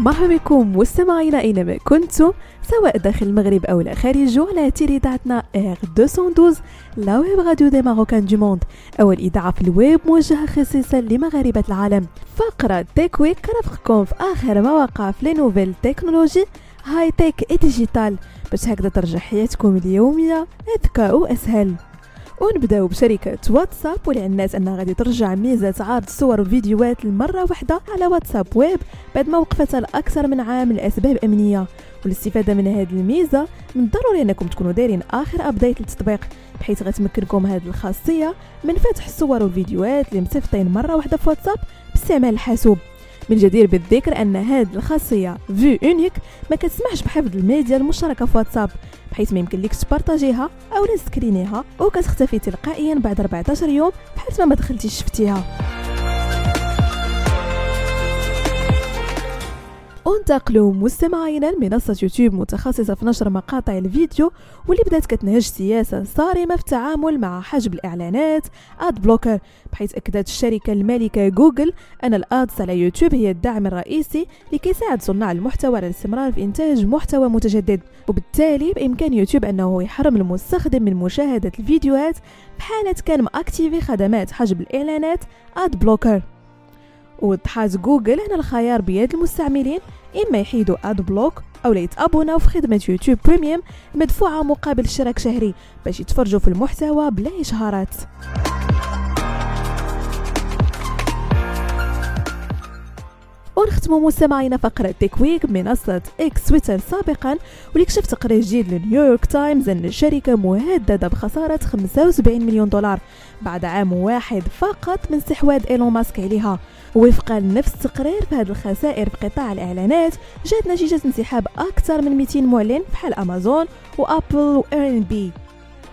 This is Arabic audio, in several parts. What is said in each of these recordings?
مرحبا بكم مستمعينا اينما كنتم؟ سواء داخل المغرب أو لا خارجه على أثير إذاعتنا R 212 la web radio des marocains du monde أو الاذاعه في الويب موجهة خصيصا لمغاربة العالم. فقرة Tech Week كنرافقكم في آخر ما وقع في les nouvelles technologies high-tech et digital باش هكذا ترجع حياتكم اليومية أذكى واسهل ونبداو بشركة واتساب واللي علنات انها غادي ترجع ميزة عرض صور وفيديوهات لمرة واحدة على واتساب ويب بعد ما وقفتها لأكثر من عام لأسباب أمنية. والاستفادة من هذه الميزة من الضروري أنكم تكونوا دايرين آخر update للتطبيق بحيث غتمكنكم هذه الخاصية من فتح الصور والفيديوهات اللي مصيفطين مرة واحدة في واتساب باستعمال الحاسوب. من الجدير بالذكر أن هذه الخاصية vue unique ما كتسمحش بحفظ الميديا المشتركة في واتساب بحيث ما يمكن لك تبارطاجيها أو تسكرينيها وكتختفي تلقائيا بعد 14 يوم بحال ما ما دخلتيش شفتيها. ننتقلوا مستمعينا لمنصة يوتيوب متخصصة في نشر مقاطع الفيديو واللي بدأت كتنهج سياسة صارمة في التعامل مع حجب الإعلانات ad blocker بحيث أكدت الشركة المالكة جوجل أن ال ads على يوتيوب هي الدعم الرئيسي لكي يساعد صناع المحتوى على الاستمرار في إنتاج محتوى متجدد. وبالتالي بإمكان يوتيوب أنه يحرم المستخدم من مشاهدة الفيديوهات بحالة كان مأكتيفي خدمات حجب الإعلانات ad blocker. وضحات جوجل أن الخيار بيد المستعملين إما يحيدوا ad block أو يتابوناو في خدمة يوتيوب بريميوم مدفوعة مقابل اشتراك شهري باش يتفرجوا في المحتوى بلا إشهارات. ونختموا مستمعينا فقرة Tech Week بمنصة إكس تويتر سابقا واللي كشف تقرير جديد لنيويورك تايمز أن الشركة مهددة بخسارة 75 مليون دولار بعد عام واحد فقط من استحواذ إيلون ماسك عليها. وفقا لنفس التقرير فهاد الخسائر في قطاع الإعلانات جات نتيجة انسحاب أكثر من 200 معلن بحال أمازون وابل و Airbnb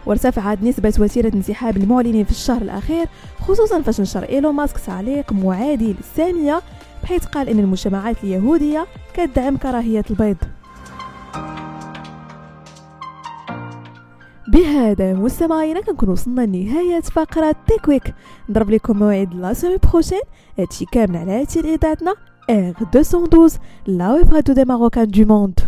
وارتفعت نسبة وتيرة انسحاب المعلنين في الشهر الأخير خصوصا فاش نشر إيلون ماسك تعليق معادي للسامية بحيث قال إن المجتمعات اليهودية كتدعم كراهية البيض. بهذا مستمعينا كنكون وصلنا لنهاية فقرة Tech Week نضرب لكم موعد la semaine prochaine. هادشي كامل على أثير إذاعتنا R 212 la web radio des marocains du monde.